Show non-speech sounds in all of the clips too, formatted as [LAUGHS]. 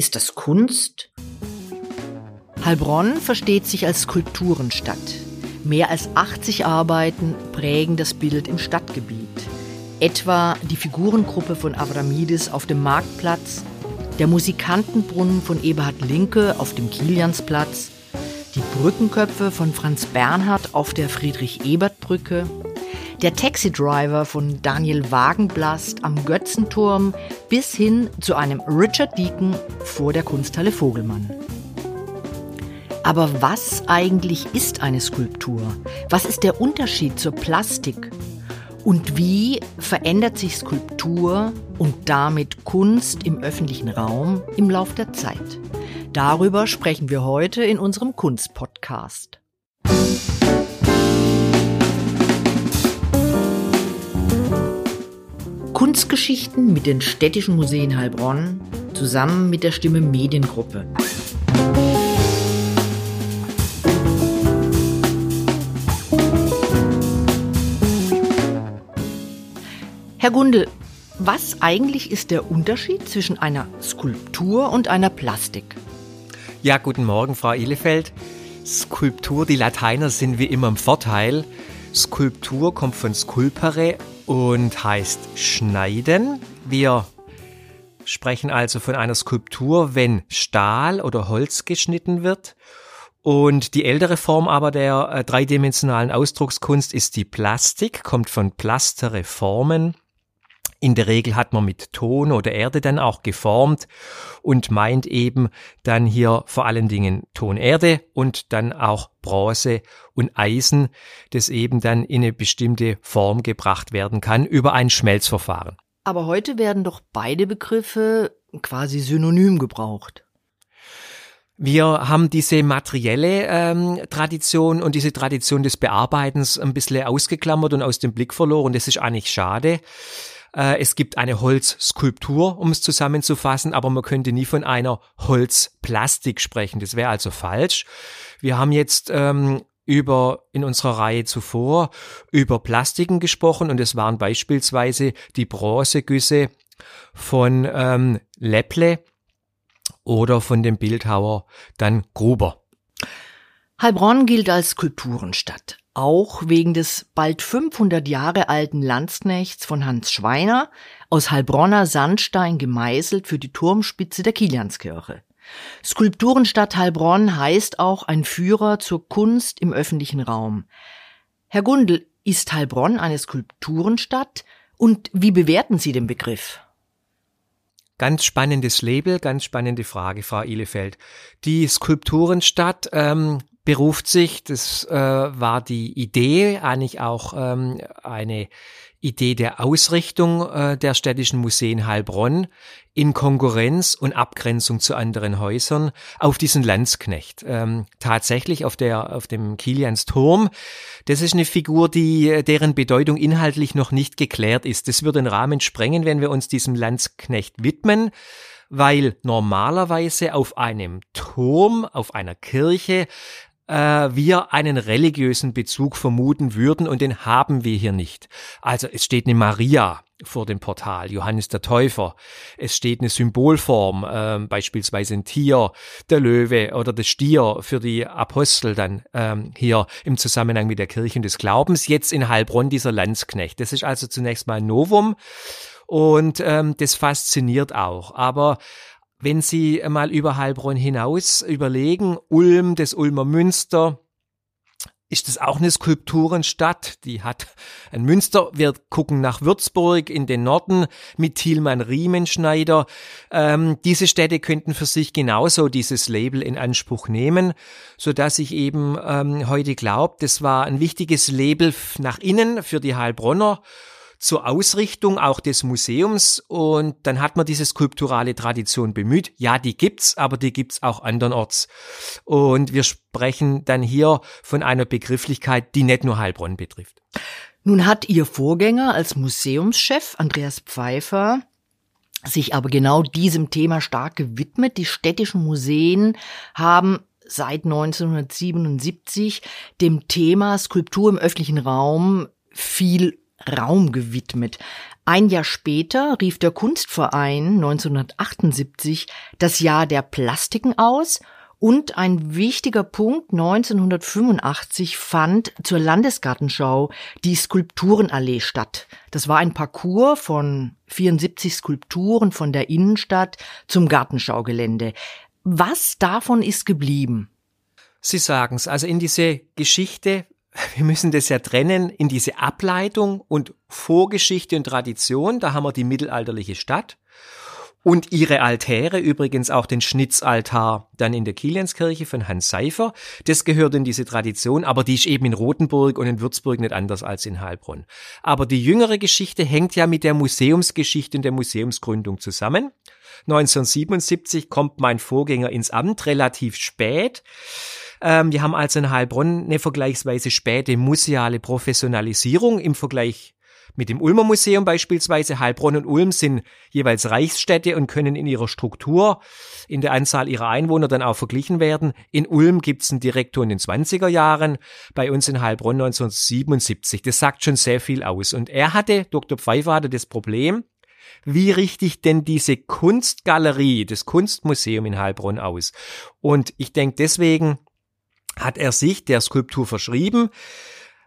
Ist das Kunst? Heilbronn versteht sich als Skulpturenstadt. Mehr als 80 Arbeiten prägen das Bild im Stadtgebiet. Etwa die Figurengruppe von Avramidis auf dem Marktplatz, der Musikantenbrunnen von Eberhard Linke auf dem Kiliansplatz, die Brückenköpfe von Franz Bernhard auf der Friedrich-Ebert-Brücke, der Taxi-Driver von Daniel Wagenblast am Götzenturm bis hin zu einem Richard Deacon vor der Kunsthalle Vogelmann. Aber was eigentlich ist eine Skulptur? Was ist der Unterschied zur Plastik? Und wie verändert sich Skulptur und damit Kunst im öffentlichen Raum im Lauf der Zeit? Darüber sprechen wir heute in unserem Kunstpodcast. Kunstgeschichten mit den städtischen Museen Heilbronn zusammen mit der Stimme Mediengruppe. Herr Gundel, was eigentlich ist der Unterschied zwischen einer Skulptur und einer Plastik? Ja, guten Morgen, Frau Ehlefeld. Skulptur, die Lateiner sind wie immer im Vorteil. Skulptur kommt von sculpere und heißt schneiden. Wir sprechen also von einer Skulptur, wenn Stahl oder Holz geschnitten wird. Und die ältere Form aber der äh, dreidimensionalen Ausdruckskunst ist die Plastik, kommt von plastere Formen. In der Regel hat man mit Ton oder Erde dann auch geformt und meint eben dann hier vor allen Dingen Tonerde und dann auch Bronze und Eisen, das eben dann in eine bestimmte Form gebracht werden kann über ein Schmelzverfahren. Aber heute werden doch beide Begriffe quasi synonym gebraucht. Wir haben diese materielle ähm, Tradition und diese Tradition des Bearbeitens ein bisschen ausgeklammert und aus dem Blick verloren. Das ist eigentlich schade. Äh, es gibt eine Holzskulptur, um es zusammenzufassen, aber man könnte nie von einer Holzplastik sprechen. Das wäre also falsch. Wir haben jetzt ähm, über in unserer Reihe zuvor über Plastiken gesprochen und es waren beispielsweise die Bronzegüsse von ähm, Lepple oder von dem Bildhauer dann Gruber. Heilbronn gilt als Kulturenstadt auch wegen des bald 500 Jahre alten Landsknechts von Hans Schweiner aus Heilbronner Sandstein gemeißelt für die Turmspitze der Kilianskirche. Skulpturenstadt Heilbronn heißt auch ein Führer zur Kunst im öffentlichen Raum. Herr Gundel, ist Heilbronn eine Skulpturenstadt und wie bewerten Sie den Begriff? Ganz spannendes Label, ganz spannende Frage, Frau Ihlefeld. Die Skulpturenstadt ähm, beruft sich, das äh, war die Idee, eigentlich auch ähm, eine Idee der Ausrichtung äh, der städtischen Museen Heilbronn in Konkurrenz und Abgrenzung zu anderen Häusern auf diesen Landsknecht. Ähm, tatsächlich auf der auf dem Kilians Turm. Das ist eine Figur, die deren Bedeutung inhaltlich noch nicht geklärt ist. Das würde den Rahmen sprengen, wenn wir uns diesem Landsknecht widmen weil normalerweise auf einem Turm, auf einer Kirche äh, wir einen religiösen Bezug vermuten würden und den haben wir hier nicht. Also es steht eine Maria vor dem Portal, Johannes der Täufer. Es steht eine Symbolform, äh, beispielsweise ein Tier, der Löwe oder der Stier für die Apostel dann ähm, hier im Zusammenhang mit der Kirche des Glaubens. Jetzt in Heilbronn dieser Landsknecht. Das ist also zunächst mal ein Novum und ähm, das fasziniert auch. Aber wenn Sie mal über Heilbronn hinaus überlegen, Ulm, das Ulmer Münster, ist das auch eine Skulpturenstadt. Die hat ein Münster. Wir gucken nach Würzburg in den Norden mit Thielmann Riemenschneider. Ähm, diese Städte könnten für sich genauso dieses Label in Anspruch nehmen, so dass ich eben ähm, heute glaube, das war ein wichtiges Label nach innen für die Heilbronner zur Ausrichtung auch des Museums und dann hat man diese skulpturale Tradition bemüht. Ja, die gibt's, aber die gibt's auch andernorts. Und wir sprechen dann hier von einer Begrifflichkeit, die nicht nur Heilbronn betrifft. Nun hat Ihr Vorgänger als Museumschef Andreas Pfeiffer sich aber genau diesem Thema stark gewidmet. Die städtischen Museen haben seit 1977 dem Thema Skulptur im öffentlichen Raum viel Raum gewidmet. Ein Jahr später rief der Kunstverein 1978 das Jahr der Plastiken aus und ein wichtiger Punkt 1985 fand zur Landesgartenschau die Skulpturenallee statt. Das war ein Parcours von 74 Skulpturen von der Innenstadt zum Gartenschaugelände. Was davon ist geblieben? Sie sagen es, also in diese Geschichte, wir müssen das ja trennen, in diese Ableitung und Vorgeschichte und Tradition, da haben wir die mittelalterliche Stadt und ihre Altäre, übrigens auch den Schnitzaltar dann in der Kilianskirche von Hans Seifer. Das gehört in diese Tradition, aber die ist eben in Rothenburg und in Würzburg nicht anders als in Heilbronn. Aber die jüngere Geschichte hängt ja mit der Museumsgeschichte und der Museumsgründung zusammen. 1977 kommt mein Vorgänger ins Amt, relativ spät. Ähm, wir haben also in Heilbronn eine vergleichsweise späte museale Professionalisierung im Vergleich mit dem Ulmer Museum beispielsweise, Heilbronn und Ulm sind jeweils Reichsstädte und können in ihrer Struktur, in der Anzahl ihrer Einwohner dann auch verglichen werden. In Ulm gibt es einen Direktor in den 20er Jahren, bei uns in Heilbronn 1977. Das sagt schon sehr viel aus. Und er hatte, Dr. Pfeiffer hatte das Problem, wie richte ich denn diese Kunstgalerie, das Kunstmuseum in Heilbronn aus? Und ich denke, deswegen hat er sich der Skulptur verschrieben.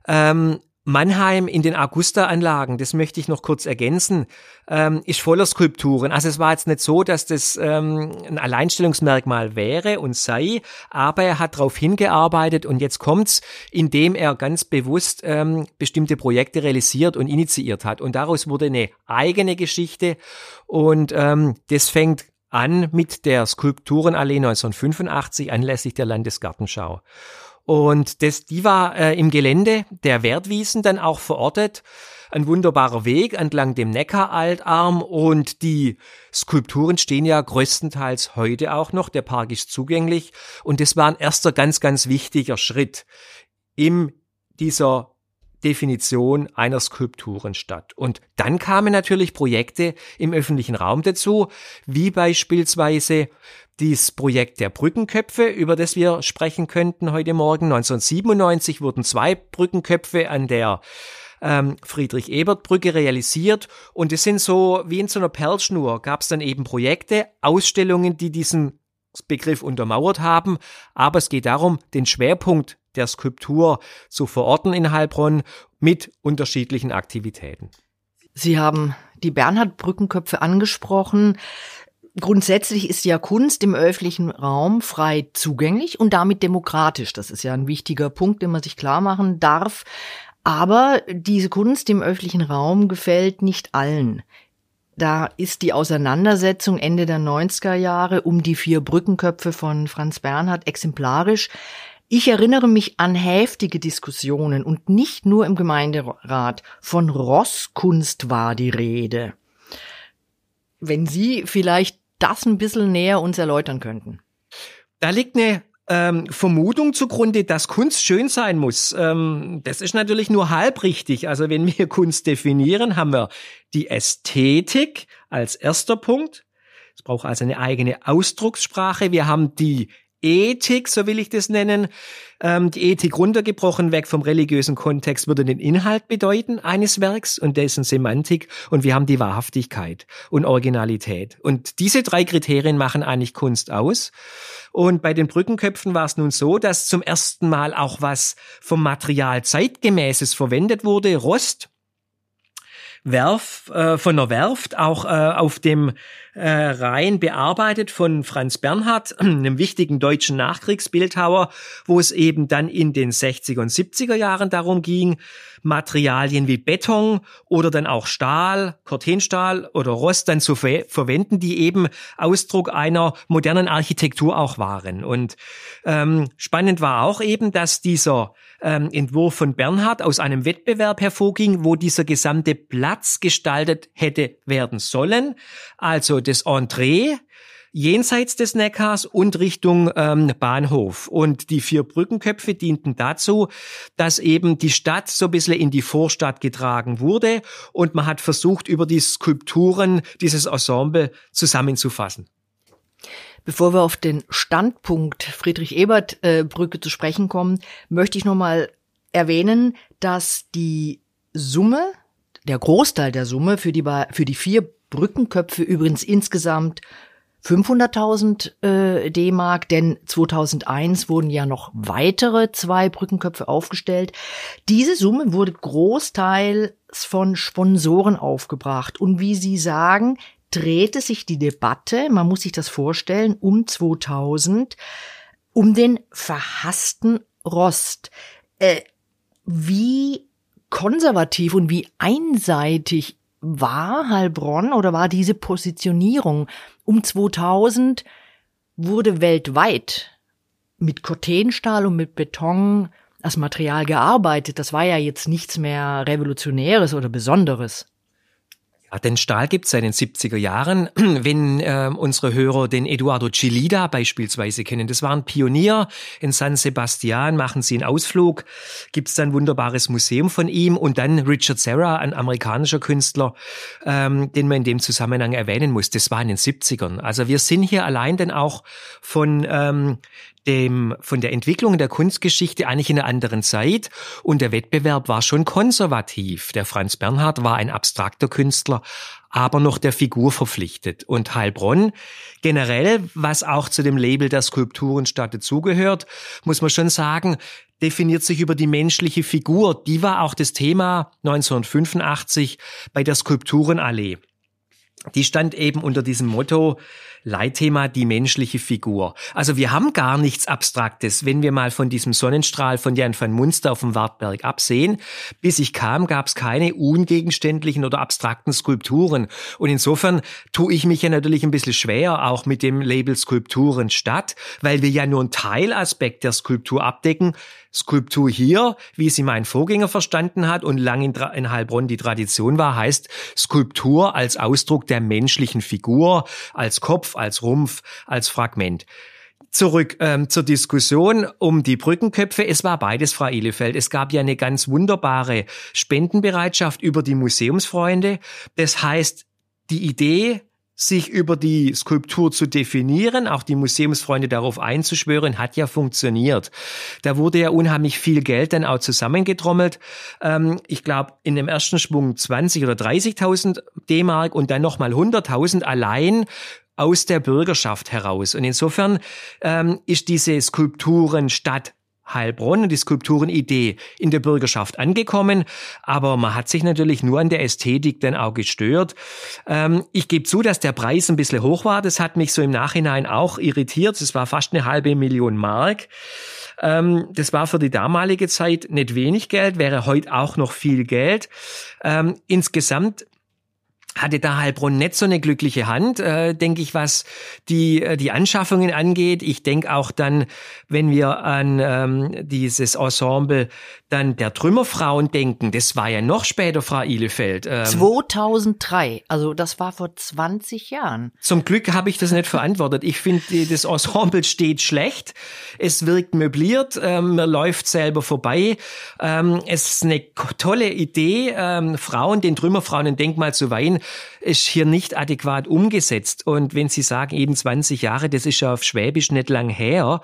Ähm, Mannheim in den Augusta-Anlagen, das möchte ich noch kurz ergänzen, ähm, ist voller Skulpturen. Also es war jetzt nicht so, dass das ähm, ein Alleinstellungsmerkmal wäre und sei, aber er hat darauf hingearbeitet und jetzt kommt's, indem er ganz bewusst ähm, bestimmte Projekte realisiert und initiiert hat. Und daraus wurde eine eigene Geschichte und ähm, das fängt an mit der Skulpturenallee 1985 anlässlich der Landesgartenschau. Und das, die war äh, im Gelände der Wertwiesen dann auch verortet. Ein wunderbarer Weg entlang dem Neckaraltarm und die Skulpturen stehen ja größtenteils heute auch noch. Der Park ist zugänglich und das war ein erster ganz, ganz wichtiger Schritt in dieser Definition einer Skulpturenstadt. Und dann kamen natürlich Projekte im öffentlichen Raum dazu, wie beispielsweise dieses Projekt der Brückenköpfe, über das wir sprechen könnten heute Morgen. 1997 wurden zwei Brückenköpfe an der ähm, Friedrich-Ebert-Brücke realisiert. Und es sind so, wie in so einer Perlschnur, gab es dann eben Projekte, Ausstellungen, die diesen Begriff untermauert haben. Aber es geht darum, den Schwerpunkt der Skulptur zu verorten in Heilbronn mit unterschiedlichen Aktivitäten. Sie haben die Bernhard-Brückenköpfe angesprochen. Grundsätzlich ist ja Kunst im öffentlichen Raum frei zugänglich und damit demokratisch. Das ist ja ein wichtiger Punkt, den man sich klar machen darf. Aber diese Kunst im öffentlichen Raum gefällt nicht allen. Da ist die Auseinandersetzung Ende der 90er Jahre um die vier Brückenköpfe von Franz Bernhard exemplarisch. Ich erinnere mich an heftige Diskussionen und nicht nur im Gemeinderat. Von Rosskunst war die Rede. Wenn Sie vielleicht das ein bisschen näher uns erläutern könnten. Da liegt eine ähm, Vermutung zugrunde, dass Kunst schön sein muss. Ähm, das ist natürlich nur halb richtig. Also wenn wir [LAUGHS] Kunst definieren, haben wir die Ästhetik als erster Punkt. Es braucht also eine eigene Ausdruckssprache. Wir haben die Ethik, so will ich das nennen. Ähm, die Ethik runtergebrochen, weg vom religiösen Kontext, würde den Inhalt bedeuten eines Werks und dessen Semantik. Und wir haben die Wahrhaftigkeit und Originalität. Und diese drei Kriterien machen eigentlich Kunst aus. Und bei den Brückenköpfen war es nun so, dass zum ersten Mal auch was vom Material zeitgemäßes verwendet wurde. Rost, Werf, äh, von der Werft, auch äh, auf dem äh, Rhein bearbeitet von Franz Bernhard, [CLEARS THROAT] einem wichtigen deutschen Nachkriegsbildhauer, wo es eben dann in den 60er und 70er Jahren darum ging, Materialien wie Beton oder dann auch Stahl, Cortenstahl oder Rost dann zu ver verwenden, die eben Ausdruck einer modernen Architektur auch waren. Und ähm, spannend war auch eben, dass dieser ähm, Entwurf von Bernhard aus einem Wettbewerb hervorging, wo dieser gesamte Platz gestaltet hätte werden sollen. Also das Entree, jenseits des Neckars und Richtung ähm, Bahnhof. Und die vier Brückenköpfe dienten dazu, dass eben die Stadt so ein bisschen in die Vorstadt getragen wurde und man hat versucht, über die Skulpturen dieses Ensemble zusammenzufassen. Bevor wir auf den Standpunkt Friedrich-Ebert-Brücke zu sprechen kommen, möchte ich nochmal erwähnen, dass die Summe der Großteil der Summe für die, für die vier Brückenköpfe übrigens insgesamt 500.000 äh, D-Mark, denn 2001 wurden ja noch weitere zwei Brückenköpfe aufgestellt. Diese Summe wurde großteils von Sponsoren aufgebracht. Und wie Sie sagen, drehte sich die Debatte, man muss sich das vorstellen, um 2000, um den verhassten Rost. Äh, wie konservativ und wie einseitig war Heilbronn oder war diese Positionierung? Um 2000 wurde weltweit mit Cortenstahl und mit Beton als Material gearbeitet. Das war ja jetzt nichts mehr Revolutionäres oder Besonderes. Ja, den Stahl gibt's seit den 70er Jahren. [CLEARS THROAT] Wenn äh, unsere Hörer den Eduardo Chilida beispielsweise kennen, das war ein Pionier in San Sebastian, machen sie einen Ausflug, gibt's dann ein wunderbares Museum von ihm und dann Richard Serra, ein amerikanischer Künstler, ähm, den man in dem Zusammenhang erwähnen muss. Das war in den 70ern. Also wir sind hier allein dann auch von ähm, dem, von der Entwicklung der Kunstgeschichte eigentlich in einer anderen Zeit und der Wettbewerb war schon konservativ. Der Franz Bernhard war ein abstrakter Künstler, aber noch der Figur verpflichtet. Und Heilbronn generell, was auch zu dem Label der Skulpturenstadt dazugehört, muss man schon sagen, definiert sich über die menschliche Figur. Die war auch das Thema 1985 bei der Skulpturenallee. Die stand eben unter diesem Motto, Leitthema die menschliche Figur. Also wir haben gar nichts Abstraktes, wenn wir mal von diesem Sonnenstrahl von Jan van Munster auf dem Wartberg absehen. Bis ich kam, gab es keine ungegenständlichen oder abstrakten Skulpturen. Und insofern tue ich mich ja natürlich ein bisschen schwer, auch mit dem Label Skulpturen statt, weil wir ja nur einen Teilaspekt der Skulptur abdecken. Skulptur hier, wie sie mein Vorgänger verstanden hat und lang in, in Heilbronn die Tradition war, heißt Skulptur als Ausdruck der menschlichen Figur, als Kopf, als Rumpf, als Fragment. Zurück ähm, zur Diskussion um die Brückenköpfe. Es war beides, Frau Ehlefeld. Es gab ja eine ganz wunderbare Spendenbereitschaft über die Museumsfreunde. Das heißt, die Idee, sich über die Skulptur zu definieren, auch die Museumsfreunde darauf einzuschwören, hat ja funktioniert. Da wurde ja unheimlich viel Geld dann auch zusammengetrommelt. Ähm, ich glaube, in dem ersten Schwung 20 oder 30.000 D-Mark und dann nochmal 100.000 allein aus der Bürgerschaft heraus. Und insofern ähm, ist diese Skulpturenstadt Heilbronn und die Skulpturenidee in der Bürgerschaft angekommen, aber man hat sich natürlich nur an der Ästhetik dann auch gestört. Ähm, ich gebe zu, dass der Preis ein bisschen hoch war. Das hat mich so im Nachhinein auch irritiert. Es war fast eine halbe Million Mark. Ähm, das war für die damalige Zeit nicht wenig Geld, wäre heute auch noch viel Geld. Ähm, insgesamt hatte da Heilbronn nicht so eine glückliche Hand, äh, denke ich, was die, äh, die Anschaffungen angeht. Ich denke auch dann, wenn wir an ähm, dieses Ensemble dann der Trümmerfrauen denken, das war ja noch später, Frau Ihlefeld. Ähm, 2003, also das war vor 20 Jahren. Zum Glück habe ich das nicht verantwortet. Ich finde, das Ensemble steht schlecht. Es wirkt möbliert, ähm, man läuft selber vorbei. Ähm, es ist eine tolle Idee, ähm, Frauen, den Trümmerfrauen ein Denkmal zu weihen ist hier nicht adäquat umgesetzt. Und wenn Sie sagen, eben 20 Jahre, das ist ja auf Schwäbisch nicht lang her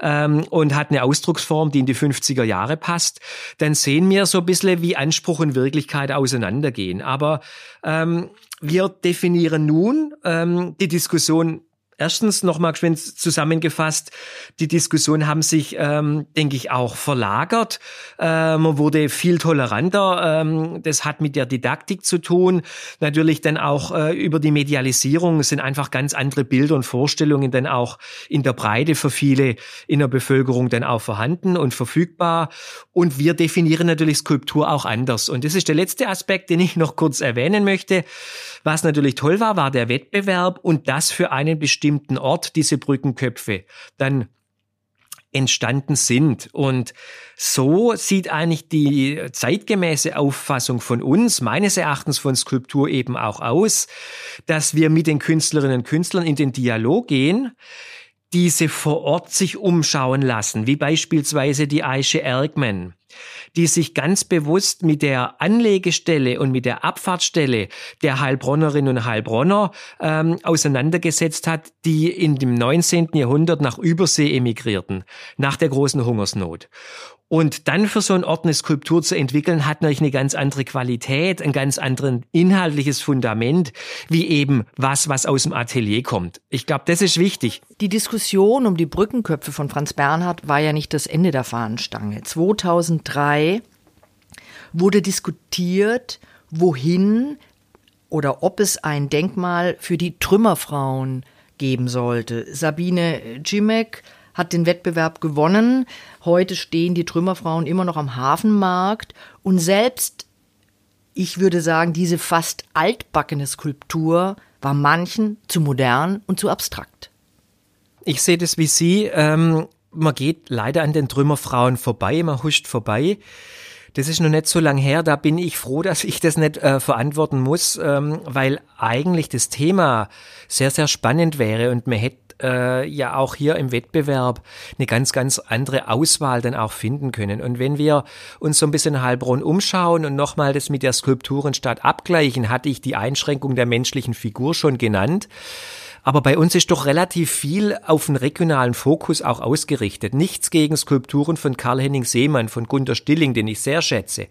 ähm, und hat eine Ausdrucksform, die in die 50er Jahre passt, dann sehen wir so ein bisschen, wie Anspruch und Wirklichkeit auseinandergehen. Aber ähm, wir definieren nun ähm, die Diskussion Erstens nochmal geschwind zusammengefasst, die Diskussionen haben sich, ähm, denke ich, auch verlagert. Äh, man wurde viel toleranter. Ähm, das hat mit der Didaktik zu tun. Natürlich dann auch äh, über die Medialisierung sind einfach ganz andere Bilder und Vorstellungen dann auch in der Breite für viele in der Bevölkerung dann auch vorhanden und verfügbar. Und wir definieren natürlich Skulptur auch anders. Und das ist der letzte Aspekt, den ich noch kurz erwähnen möchte. Was natürlich toll war, war der Wettbewerb und das für einen bestimmten Ort, diese Brückenköpfe dann entstanden sind. Und so sieht eigentlich die zeitgemäße Auffassung von uns, meines Erachtens von Skulptur eben auch aus, dass wir mit den Künstlerinnen und Künstlern in den Dialog gehen, diese vor Ort sich umschauen lassen, wie beispielsweise die Aische Ergman, die sich ganz bewusst mit der Anlegestelle und mit der Abfahrtsstelle der Heilbronnerinnen und Heilbronner ähm, auseinandergesetzt hat, die in dem 19. Jahrhundert nach Übersee emigrierten, nach der großen Hungersnot. Und dann für so einen Ort eine Skulptur zu entwickeln, hat natürlich eine ganz andere Qualität, ein ganz anderes inhaltliches Fundament, wie eben was, was aus dem Atelier kommt. Ich glaube, das ist wichtig. Die Diskussion um die Brückenköpfe von Franz Bernhard war ja nicht das Ende der Fahnenstange. 2003 wurde diskutiert, wohin oder ob es ein Denkmal für die Trümmerfrauen geben sollte. Sabine Cimek hat den Wettbewerb gewonnen. Heute stehen die Trümmerfrauen immer noch am Hafenmarkt und selbst, ich würde sagen, diese fast altbackene Skulptur war manchen zu modern und zu abstrakt. Ich sehe das wie Sie. Ähm, man geht leider an den Trümmerfrauen vorbei, man huscht vorbei. Das ist noch nicht so lang her. Da bin ich froh, dass ich das nicht äh, verantworten muss, ähm, weil eigentlich das Thema sehr, sehr spannend wäre und man hätte äh, ja auch hier im Wettbewerb eine ganz, ganz andere Auswahl dann auch finden können. Und wenn wir uns so ein bisschen Heilbronn umschauen und nochmal das mit der Skulpturenstadt abgleichen, hatte ich die Einschränkung der menschlichen Figur schon genannt. Aber bei uns ist doch relativ viel auf den regionalen Fokus auch ausgerichtet. Nichts gegen Skulpturen von Karl-Henning Seemann, von Gunter Stilling, den ich sehr schätze,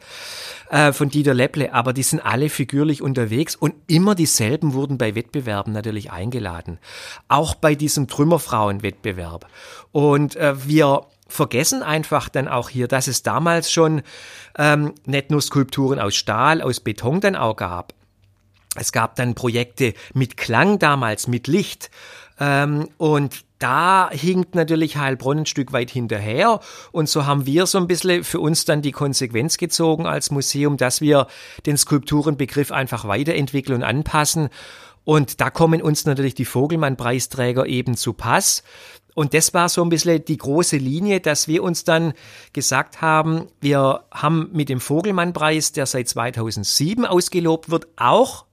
äh, von Dieter Lepple, aber die sind alle figürlich unterwegs und immer dieselben wurden bei Wettbewerben natürlich eingeladen. Auch bei diesem Trümmerfrauenwettbewerb. Und äh, wir vergessen einfach dann auch hier, dass es damals schon ähm, nicht nur Skulpturen aus Stahl, aus Beton dann auch gab, es gab dann Projekte mit Klang damals, mit Licht. Ähm, und da hinkt natürlich Heilbronn ein Stück weit hinterher. Und so haben wir so ein bisschen für uns dann die Konsequenz gezogen als Museum, dass wir den Skulpturenbegriff einfach weiterentwickeln und anpassen. Und da kommen uns natürlich die Vogelmann-Preisträger eben zu Pass. Und das war so ein bisschen die große Linie, dass wir uns dann gesagt haben, wir haben mit dem Vogelmann-Preis, der seit 2007 ausgelobt wird, auch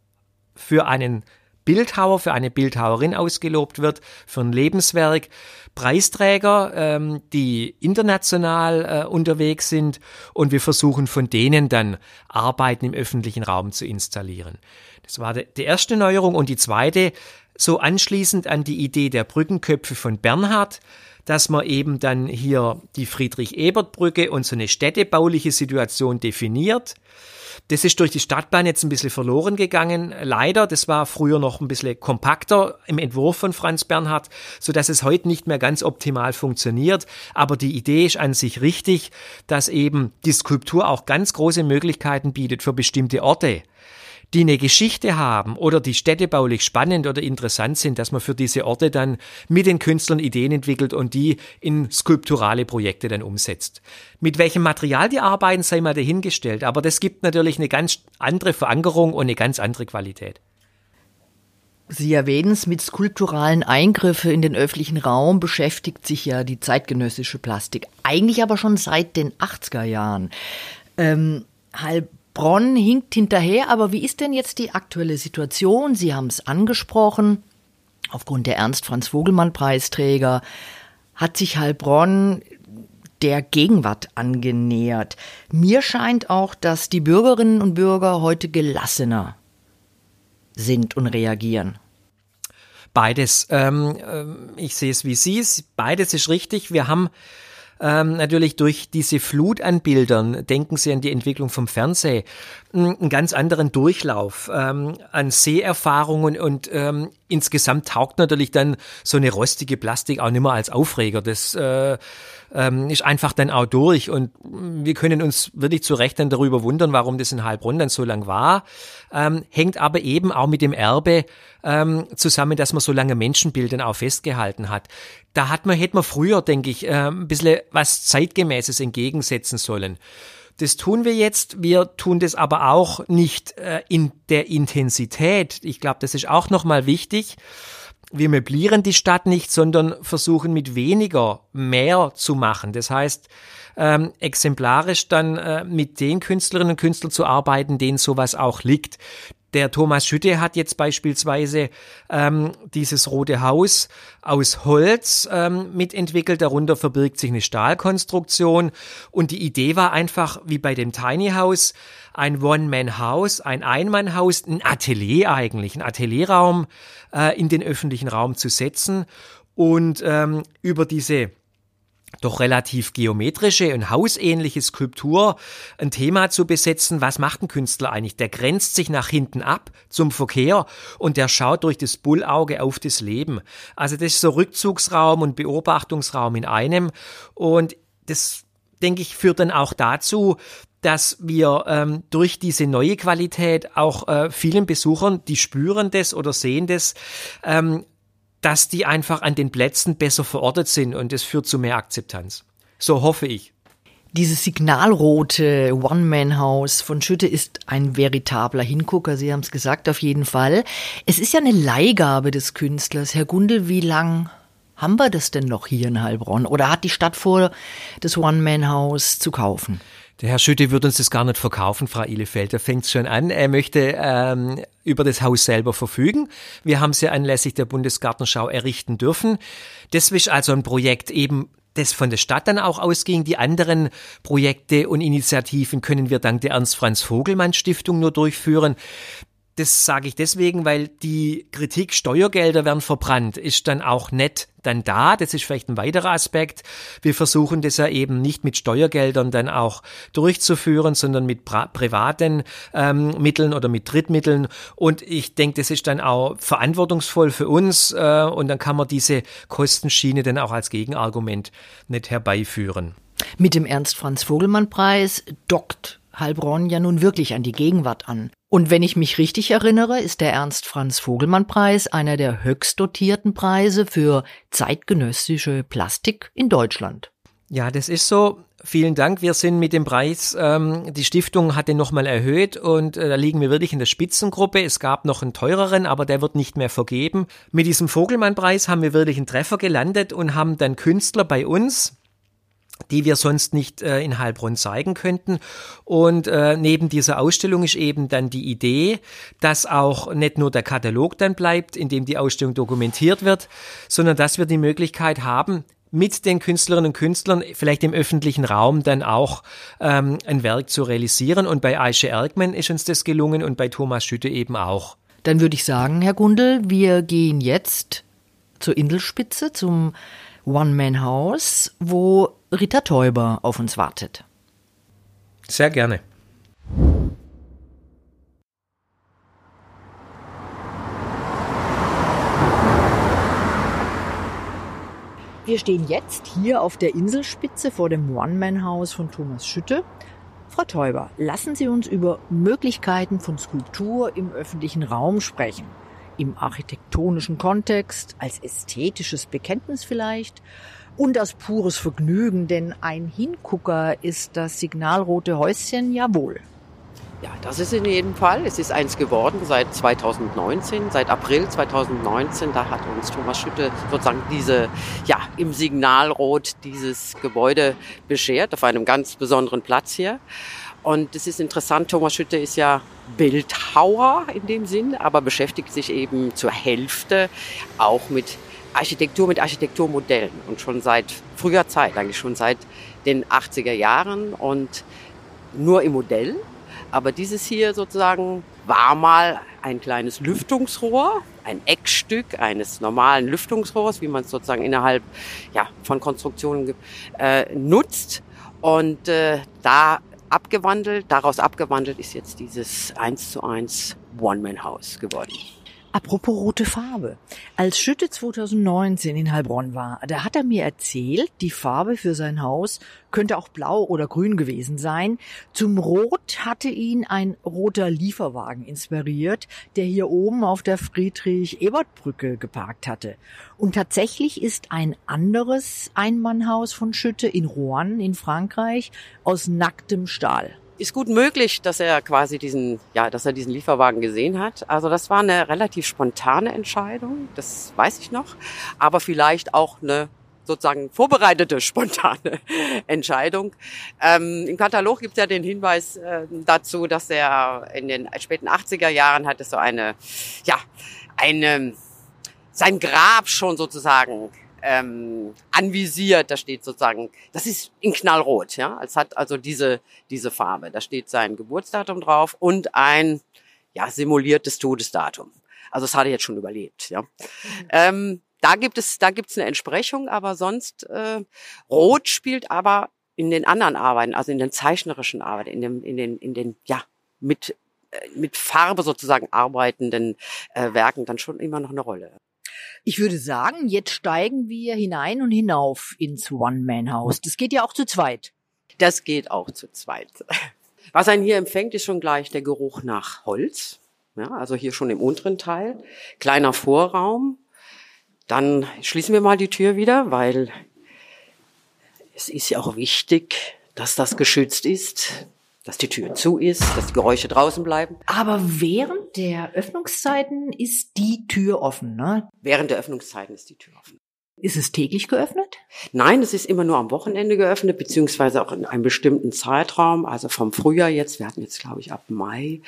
für einen Bildhauer, für eine Bildhauerin ausgelobt wird, für ein Lebenswerk. Preisträger, ähm, die international äh, unterwegs sind und wir versuchen von denen dann Arbeiten im öffentlichen Raum zu installieren. Das war de, die erste Neuerung und die zweite, so anschließend an die Idee der Brückenköpfe von Bernhard, dass man eben dann hier die Friedrich-Ebert-Brücke und so eine städtebauliche Situation definiert das ist durch die Stadtplan jetzt ein bisschen verloren gegangen. Leider, das war früher noch ein bisschen kompakter im Entwurf von Franz Bernhard, so dass es heute nicht mehr ganz optimal funktioniert. Aber die Idee ist an sich richtig, dass eben die Skulptur auch ganz große Möglichkeiten bietet für bestimmte Orte die eine Geschichte haben oder die städtebaulich spannend oder interessant sind, dass man für diese Orte dann mit den Künstlern Ideen entwickelt und die in skulpturale Projekte dann umsetzt. Mit welchem Material die arbeiten, sei mal dahingestellt, aber das gibt natürlich eine ganz andere Verankerung und eine ganz andere Qualität. Sie erwähnen es, mit skulpturalen Eingriffen in den öffentlichen Raum beschäftigt sich ja die zeitgenössische Plastik. Eigentlich aber schon seit den 80er Jahren. Ähm, halb Bronn hinkt hinterher, aber wie ist denn jetzt die aktuelle Situation? Sie haben es angesprochen. Aufgrund der Ernst Franz Vogelmann Preisträger hat sich Heilbronn der Gegenwart angenähert. Mir scheint auch, dass die Bürgerinnen und Bürger heute gelassener sind und reagieren. Beides. Ähm, ähm ich sehe es wie Sie. Beides ist richtig. Wir haben ähm, natürlich durch diese Flut an Bildern, denken Sie an die Entwicklung vom Fernsehen, einen ganz anderen Durchlauf ähm, an Seherfahrungen und ähm, insgesamt taugt natürlich dann so eine rostige Plastik auch nicht mehr als Aufreger. Das äh, ähm, ist einfach dann auch durch und wir können uns wirklich zu Recht dann darüber wundern, warum das in Heilbronn dann so lang war. Ähm, hängt aber eben auch mit dem Erbe ähm, zusammen, dass man so lange Menschenbildern auch festgehalten hat. Da hat man, hätte man früher, denke ich, äh, ein bisschen was Zeitgemäßes entgegensetzen sollen. Das tun wir jetzt. Wir tun das aber auch nicht äh, in der Intensität. Ich glaube, das ist auch nochmal wichtig. Wir möblieren die Stadt nicht, sondern versuchen mit weniger mehr zu machen. Das heißt, ähm, exemplarisch dann äh, mit den Künstlerinnen und Künstlern zu arbeiten, denen sowas auch liegt. Der Thomas Schütte hat jetzt beispielsweise ähm, dieses rote Haus aus Holz ähm, mitentwickelt. Darunter verbirgt sich eine Stahlkonstruktion. Und die Idee war einfach, wie bei dem Tiny House, ein One-Man-House, ein Ein-Mann-Haus, ein Atelier eigentlich, ein Atelierraum äh, in den öffentlichen Raum zu setzen und ähm, über diese doch relativ geometrische und hausähnliche Skulptur ein Thema zu besetzen. Was macht ein Künstler eigentlich? Der grenzt sich nach hinten ab zum Verkehr und der schaut durch das Bullauge auf das Leben. Also das ist so Rückzugsraum und Beobachtungsraum in einem und das denke ich führt dann auch dazu, dass wir ähm, durch diese neue Qualität auch äh, vielen Besuchern, die spüren das oder sehen das, ähm, dass die einfach an den Plätzen besser verortet sind und es führt zu mehr Akzeptanz. So hoffe ich. Dieses signalrote One-Man-House von Schütte ist ein veritabler Hingucker, Sie haben es gesagt, auf jeden Fall. Es ist ja eine Leihgabe des Künstlers. Herr Gundel, wie lang haben wir das denn noch hier in Heilbronn? Oder hat die Stadt vor, das One-Man-House zu kaufen? Der Herr Schütte wird uns das gar nicht verkaufen, Frau Ihlefeld. Er fängt schon an. Er möchte ähm, über das Haus selber verfügen. Wir haben es ja anlässlich der Bundesgartenschau errichten dürfen. Das ist also ein Projekt eben das von der Stadt dann auch ausging. Die anderen Projekte und Initiativen können wir dank der Ernst Franz Vogelmann Stiftung nur durchführen. Das sage ich deswegen, weil die Kritik, Steuergelder werden verbrannt, ist dann auch nett dann da. Das ist vielleicht ein weiterer Aspekt. Wir versuchen das ja eben nicht mit Steuergeldern dann auch durchzuführen, sondern mit privaten ähm, Mitteln oder mit Drittmitteln. Und ich denke, das ist dann auch verantwortungsvoll für uns. Äh, und dann kann man diese Kostenschiene dann auch als Gegenargument nicht herbeiführen. Mit dem Ernst-Franz-Vogelmann-Preis dockt Heilbronn ja nun wirklich an die Gegenwart an. Und wenn ich mich richtig erinnere, ist der Ernst Franz Vogelmann Preis einer der höchst dotierten Preise für zeitgenössische Plastik in Deutschland. Ja, das ist so. Vielen Dank. Wir sind mit dem Preis, ähm, die Stiftung hat den nochmal erhöht und äh, da liegen wir wirklich in der Spitzengruppe. Es gab noch einen teureren, aber der wird nicht mehr vergeben. Mit diesem Vogelmann-Preis haben wir wirklich einen Treffer gelandet und haben dann Künstler bei uns, die wir sonst nicht äh, in Heilbronn zeigen könnten. Und äh, neben dieser Ausstellung ist eben dann die Idee, dass auch nicht nur der Katalog dann bleibt, in dem die Ausstellung dokumentiert wird, sondern dass wir die Möglichkeit haben, mit den Künstlerinnen und Künstlern vielleicht im öffentlichen Raum dann auch ähm, ein Werk zu realisieren. Und bei Aische Ergmann ist uns das gelungen und bei Thomas Schütte eben auch. Dann würde ich sagen, Herr Gundel, wir gehen jetzt zur Inselspitze, zum One-Man-House, wo Rita Täuber auf uns wartet. Sehr gerne. Wir stehen jetzt hier auf der Inselspitze vor dem One-Man-House von Thomas Schütte. Frau Täuber, lassen Sie uns über Möglichkeiten von Skulptur im öffentlichen Raum sprechen im architektonischen Kontext, als ästhetisches Bekenntnis vielleicht und als pures Vergnügen, denn ein Hingucker ist das signalrote Häuschen ja wohl. Ja, das ist in jedem Fall. Es ist eins geworden seit 2019, seit April 2019. Da hat uns Thomas Schütte sozusagen diese, ja, im Signalrot dieses Gebäude beschert, auf einem ganz besonderen Platz hier. Und es ist interessant, Thomas Schütte ist ja Bildhauer in dem Sinn, aber beschäftigt sich eben zur Hälfte auch mit Architektur, mit Architekturmodellen und schon seit früher Zeit, eigentlich schon seit den 80er Jahren und nur im Modell. Aber dieses hier sozusagen war mal ein kleines Lüftungsrohr, ein Eckstück eines normalen Lüftungsrohrs, wie man es sozusagen innerhalb ja, von Konstruktionen äh, nutzt. Und äh, da abgewandelt, daraus abgewandelt ist jetzt dieses 1 zu 1 One-Man-House geworden. Apropos rote Farbe. Als Schütte 2019 in Heilbronn war, da hat er mir erzählt, die Farbe für sein Haus könnte auch blau oder grün gewesen sein. Zum Rot hatte ihn ein roter Lieferwagen inspiriert, der hier oben auf der Friedrich-Ebert-Brücke geparkt hatte. Und tatsächlich ist ein anderes Einmannhaus von Schütte in Rouen in Frankreich aus nacktem Stahl ist gut möglich, dass er quasi diesen, ja, dass er diesen Lieferwagen gesehen hat. Also das war eine relativ spontane Entscheidung, das weiß ich noch, aber vielleicht auch eine sozusagen vorbereitete [LAUGHS] spontane Entscheidung. Ähm, Im Katalog gibt es ja den Hinweis äh, dazu, dass er in den späten 80er Jahren hatte so eine, ja, eine, sein Grab schon sozusagen ähm, anvisiert. Da steht sozusagen, das ist in Knallrot, ja. Es hat also diese, diese Farbe. Da steht sein Geburtsdatum drauf und ein, ja, simuliertes Todesdatum. Also es hat er jetzt schon überlebt, ja. Ähm, da gibt es, da gibt es eine Entsprechung, aber sonst äh, Rot spielt aber in den anderen Arbeiten, also in den zeichnerischen Arbeiten, in dem, in den, in den, ja, mit äh, mit Farbe sozusagen arbeitenden äh, Werken dann schon immer noch eine Rolle. Ich würde sagen, jetzt steigen wir hinein und hinauf ins One-Man-House. Das geht ja auch zu zweit. Das geht auch zu zweit. Was einen hier empfängt, ist schon gleich der Geruch nach Holz. Ja, also hier schon im unteren Teil. Kleiner Vorraum. Dann schließen wir mal die Tür wieder, weil es ist ja auch wichtig, dass das geschützt ist dass die Tür zu ist, dass die Geräusche draußen bleiben. Aber während der Öffnungszeiten ist die Tür offen, ne? Während der Öffnungszeiten ist die Tür offen. Ist es täglich geöffnet? Nein, es ist immer nur am Wochenende geöffnet, beziehungsweise auch in einem bestimmten Zeitraum, also vom Frühjahr jetzt, wir hatten jetzt glaube ich ab Mai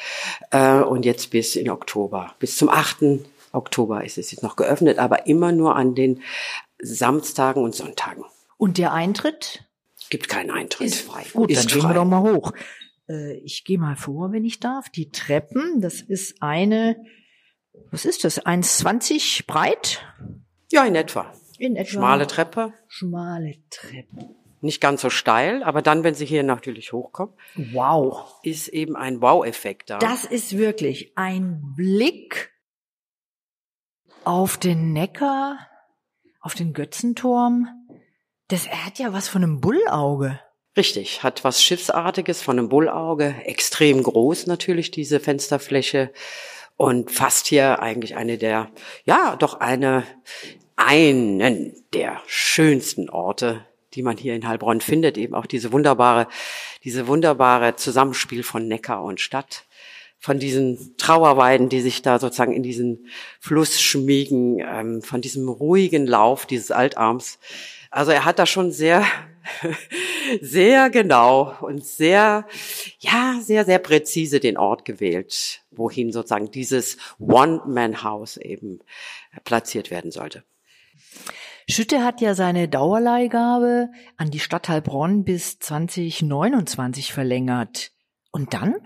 äh, und jetzt bis in Oktober. Bis zum 8. Oktober ist es jetzt noch geöffnet, aber immer nur an den Samstagen und Sonntagen. Und der Eintritt? Gibt keinen Eintritt. Ist frei. Gut, ist dann frei. gehen wir doch mal hoch. Äh, ich gehe mal vor, wenn ich darf. Die Treppen, das ist eine, was ist das, 1,20 breit? Ja, in etwa. In etwa. Schmale Treppe. Schmale Treppe. Nicht ganz so steil, aber dann, wenn Sie hier natürlich hochkommen, wow, ist eben ein Wow-Effekt da. Das ist wirklich ein Blick auf den Neckar, auf den Götzenturm. Das hat ja was von einem Bullauge. Richtig, hat was Schiffsartiges von einem Bullauge, extrem groß natürlich diese Fensterfläche und fast hier eigentlich eine der, ja, doch eine, einen der schönsten Orte, die man hier in Heilbronn findet, eben auch diese wunderbare, diese wunderbare Zusammenspiel von Neckar und Stadt, von diesen Trauerweiden, die sich da sozusagen in diesen Fluss schmiegen, ähm, von diesem ruhigen Lauf dieses Altarms. Also er hat da schon sehr [LAUGHS] sehr genau und sehr, ja, sehr, sehr präzise den Ort gewählt, wohin sozusagen dieses One-Man-House eben platziert werden sollte. Schütte hat ja seine Dauerleihgabe an die Stadt Heilbronn bis 2029 verlängert. Und dann?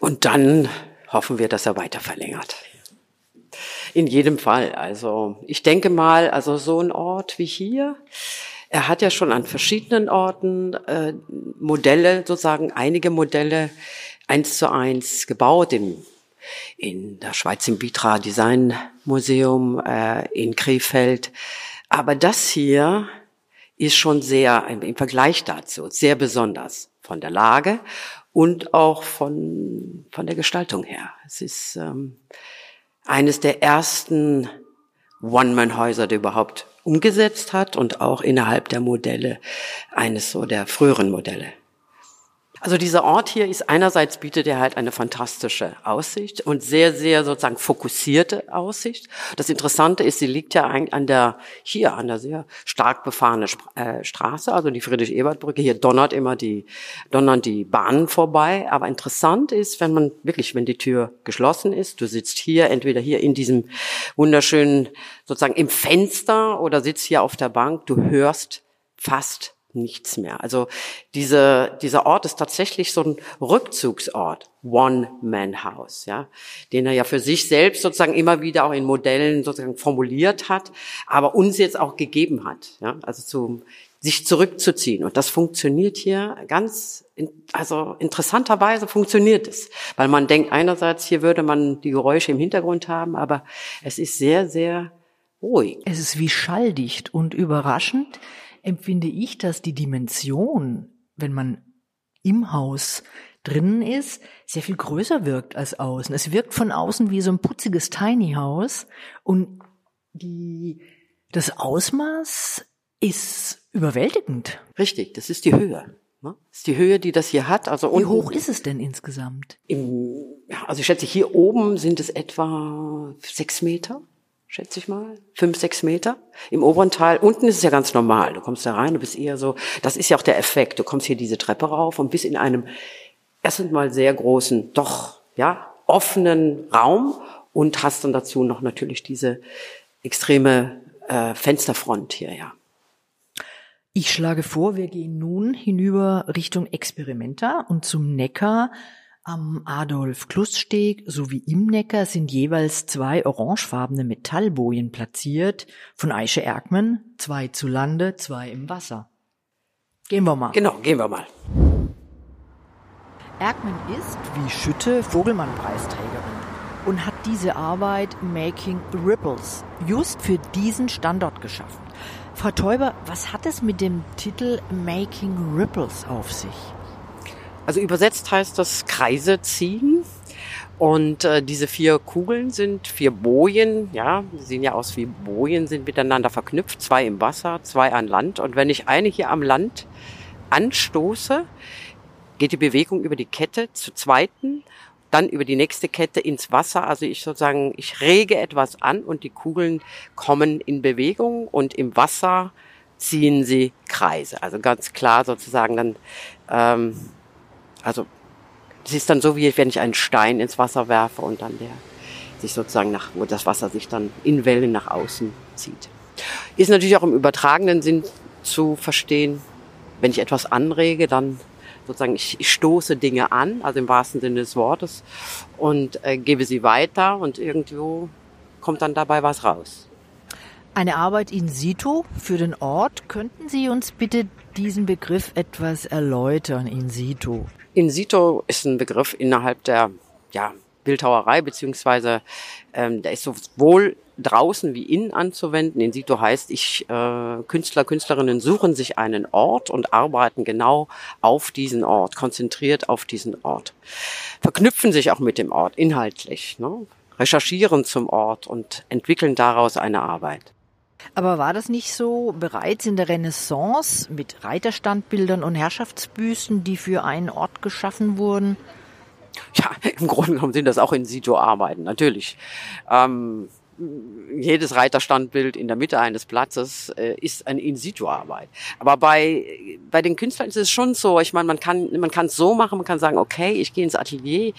Und dann hoffen wir, dass er weiter verlängert. In jedem Fall. Also ich denke mal, also so ein Ort wie hier, er hat ja schon an verschiedenen Orten äh, Modelle, sozusagen einige Modelle eins zu eins gebaut, im, in der Schweiz im Vitra Design Museum, äh, in Krefeld. Aber das hier ist schon sehr, im Vergleich dazu, sehr besonders von der Lage und auch von, von der Gestaltung her. Es ist ähm, eines der ersten One-Man-Häuser, die überhaupt umgesetzt hat und auch innerhalb der Modelle eines so der früheren Modelle. Also dieser Ort hier ist einerseits bietet er halt eine fantastische Aussicht und sehr, sehr sozusagen fokussierte Aussicht. Das Interessante ist, sie liegt ja an der, hier an der sehr stark befahrene äh, Straße, also die Friedrich-Ebert-Brücke. Hier donnert immer die, donnern die Bahnen vorbei. Aber interessant ist, wenn man wirklich, wenn die Tür geschlossen ist, du sitzt hier, entweder hier in diesem wunderschönen, sozusagen im Fenster oder sitzt hier auf der Bank, du hörst fast nichts mehr. Also diese, dieser Ort ist tatsächlich so ein Rückzugsort, One-Man-House, ja, den er ja für sich selbst sozusagen immer wieder auch in Modellen sozusagen formuliert hat, aber uns jetzt auch gegeben hat, ja, also zu, sich zurückzuziehen. Und das funktioniert hier ganz, also interessanterweise funktioniert es, weil man denkt einerseits, hier würde man die Geräusche im Hintergrund haben, aber es ist sehr, sehr ruhig. Es ist wie schalldicht und überraschend empfinde ich, dass die Dimension, wenn man im Haus drinnen ist, sehr viel größer wirkt als außen. Es wirkt von außen wie so ein putziges Tiny House und die, das Ausmaß ist überwältigend. Richtig, das ist die Höhe. Ne? Das ist die Höhe, die das hier hat. Also Wie hoch ist es denn insgesamt? Im, also ich schätze, hier oben sind es etwa sechs Meter schätze ich mal, fünf, sechs Meter im oberen Teil. Unten ist es ja ganz normal. Du kommst da rein, du bist eher so, das ist ja auch der Effekt. Du kommst hier diese Treppe rauf und bist in einem erstens mal sehr großen, doch, ja, offenen Raum und hast dann dazu noch natürlich diese extreme äh, Fensterfront hier, ja. Ich schlage vor, wir gehen nun hinüber Richtung Experimenta und zum Neckar Am Adolf-Kluss-Steg sowie im Neckar sind jeweils zwei orangefarbene Metallbojen platziert, von Eiche Erkmann, zwei zu Lande, zwei im Wasser. Gehen wir mal. Genau, gehen wir mal. Erkmann ist, wie Schütte, Vogelmann-Preisträgerin und hat diese Arbeit Making Ripples just für diesen Standort geschaffen. Frau Teuber, was hat es mit dem Titel Making Ripples auf sich? Also übersetzt heißt das Kreise ziehen. Und äh, diese vier Kugeln sind vier Bojen, ja, die sehen ja aus wie Bojen, sind miteinander verknüpft, zwei im Wasser, zwei an Land. Und wenn ich eine hier am Land anstoße, geht die Bewegung über die Kette zur zweiten, dann über die nächste Kette ins Wasser. Also ich sozusagen, ich rege etwas an und die Kugeln kommen in Bewegung und im Wasser ziehen sie Kreise. Also ganz klar sozusagen dann ähm, also es ist dann so, wie wenn ich einen Stein ins Wasser werfe und dann der sich sozusagen nach, wo das Wasser sich dann in Wellen nach außen zieht. Ist natürlich auch im übertragenen Sinn zu verstehen, wenn ich etwas anrege, dann sozusagen ich, ich stoße Dinge an, also im wahrsten Sinne des Wortes, und äh, gebe sie weiter und irgendwo kommt dann dabei was raus. Eine Arbeit in situ für den Ort. Könnten Sie uns bitte diesen Begriff etwas erläutern, in situ? In situ ist ein Begriff innerhalb der ja, Bildhauerei, beziehungsweise ähm, der ist sowohl draußen wie innen anzuwenden. In situ heißt, ich äh, Künstler, Künstlerinnen suchen sich einen Ort und arbeiten genau auf diesen Ort, konzentriert auf diesen Ort. Verknüpfen sich auch mit dem Ort inhaltlich, ne? recherchieren zum Ort und entwickeln daraus eine Arbeit. Aber war das nicht so bereits in der Renaissance mit Reiterstandbildern und Herrschaftsbüsten, die für einen Ort geschaffen wurden? Ja, im Grunde genommen sind das auch in Situ-Arbeiten, natürlich. Ähm, jedes Reiterstandbild in der Mitte eines Platzes äh, ist eine In-situ-Arbeit. Aber bei, bei den Künstlern ist es schon so, ich meine, man kann man kann es so machen, man kann sagen, okay, ich gehe ins Atelier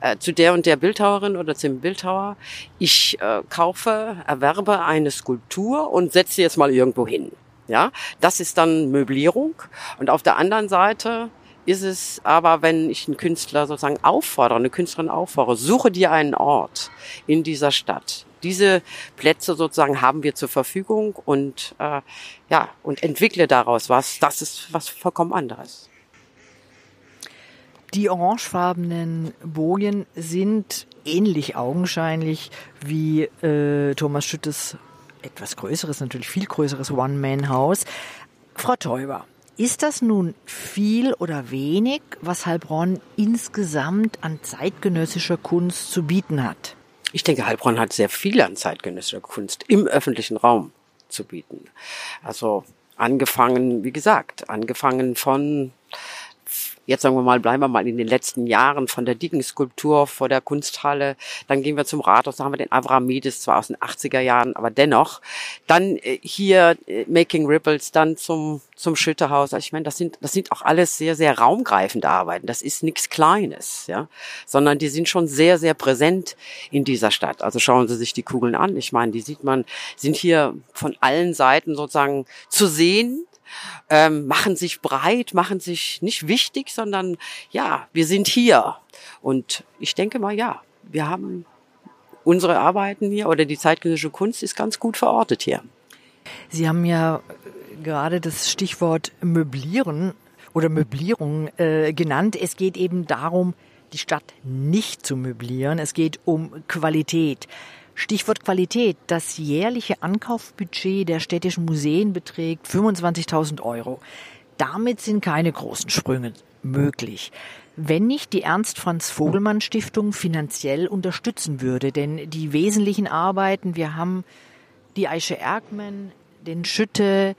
äh, zu der und der Bildhauerin oder zum Bildhauer, ich äh, kaufe, erwerbe eine Skulptur und setze sie jetzt mal irgendwo hin. Ja, das ist dann Möblierung. Und auf der anderen Seite ist es aber, wenn ich einen Künstler sozusagen auffordere, eine Künstlerin auffordere, suche dir einen Ort in dieser Stadt, diese Plätze sozusagen haben wir zur Verfügung und äh, ja und entwickle daraus was. Das ist was vollkommen anderes. Die orangefarbenen Bojen sind ähnlich augenscheinlich wie äh, Thomas Schüttes etwas größeres, natürlich viel größeres One-Man-Haus. Frau Teuber, ist das nun viel oder wenig, was Heilbronn insgesamt an zeitgenössischer Kunst zu bieten hat? Ich denke, Heilbronn hat sehr viel an zeitgenössischer Kunst im öffentlichen Raum zu bieten. Also angefangen, wie gesagt, angefangen von jetzt sagen wir mal, bleiben wir mal in den letzten Jahren von der dicken Skulptur vor der Kunsthalle, dann gehen wir zum Rathaus, da haben wir den Avramidis, zwar aus den 80er Jahren, aber dennoch. Dann äh, hier äh, Making Ripples, dann zum, zum Schütterhaus. Also ich meine, das sind, das sind auch alles sehr, sehr raumgreifende Arbeiten. Das ist nichts Kleines, ja, sondern die sind schon sehr, sehr präsent in dieser Stadt. Also schauen Sie sich die Kugeln an. Ich meine, die sieht man, sind hier von allen Seiten sozusagen zu sehen ähm, machen sich breit, machen sich nicht wichtig, sondern ja, wir sind hier. Und ich denke mal, ja, wir haben unsere Arbeiten hier oder die zeitgenössische Kunst ist ganz gut verortet hier. Sie haben ja gerade das Stichwort Möblieren oder Möblierung äh, genannt. Es geht eben darum, die Stadt nicht zu möblieren. Es geht um Qualität. Stichwort Qualität. Das jährliche Ankaufbudget der städtischen Museen beträgt 25.000 Euro. Damit sind keine großen Sprünge möglich. Wenn nicht die Ernst Franz Vogelmann Stiftung finanziell unterstützen würde, denn die wesentlichen Arbeiten, wir haben die Eiche Erkmann, den Schütte,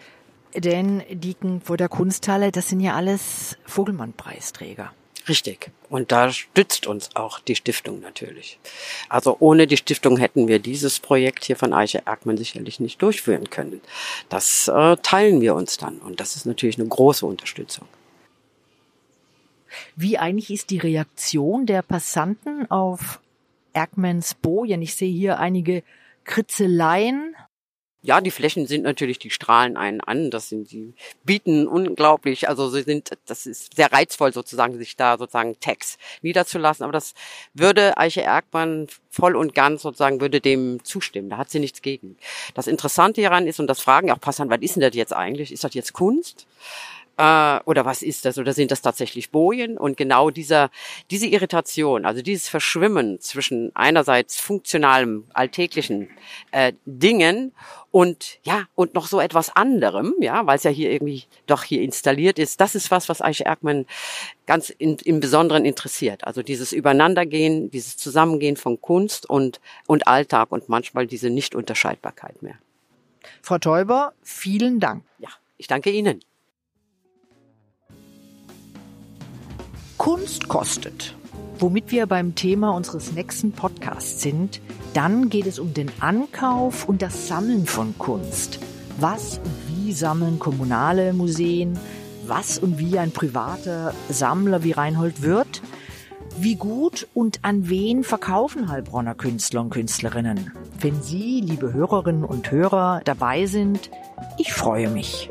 den Dieken vor der Kunsthalle, das sind ja alles Vogelmann Preisträger. Richtig. Und da stützt uns auch die Stiftung natürlich. Also ohne die Stiftung hätten wir dieses Projekt hier von Eiche Erkmann sicherlich nicht durchführen können. Das äh, teilen wir uns dann. Und das ist natürlich eine große Unterstützung. Wie eigentlich ist die Reaktion der Passanten auf Erkmans Bojen? Ich sehe hier einige Kritzeleien. Ja, die Flächen sind natürlich, die strahlen einen an. Das sind, die bieten unglaublich, also sie sind, das ist sehr reizvoll sozusagen, sich da sozusagen Text niederzulassen. Aber das würde Eiche Erkmann voll und ganz sozusagen würde dem zustimmen. Da hat sie nichts gegen. Das Interessante hieran ist, und das fragen auch Passan, was ist denn das jetzt eigentlich? Ist das jetzt Kunst? Äh, oder was ist das? Oder sind das tatsächlich Bojen? Und genau dieser, diese Irritation, also dieses Verschwimmen zwischen einerseits funktionalem, alltäglichen äh, Dingen und ja, und noch so etwas anderem, ja, weil es ja hier irgendwie doch hier installiert ist, das ist was, was Eiche Erkmann ganz in, im Besonderen interessiert. Also dieses Übereinandergehen, dieses Zusammengehen von Kunst und, und Alltag und manchmal diese Nichtunterscheidbarkeit mehr. Frau Teuber, vielen Dank. Ja, ich danke Ihnen. Kunst kostet. Womit wir beim Thema unseres nächsten Podcasts sind, dann geht es um den Ankauf und das Sammeln von Kunst. Was und wie sammeln kommunale Museen? Was und wie ein privater Sammler wie Reinhold Wirth? Wie gut und an wen verkaufen Heilbronner Künstler und Künstlerinnen? Wenn Sie, liebe Hörerinnen und Hörer, dabei sind, ich freue mich.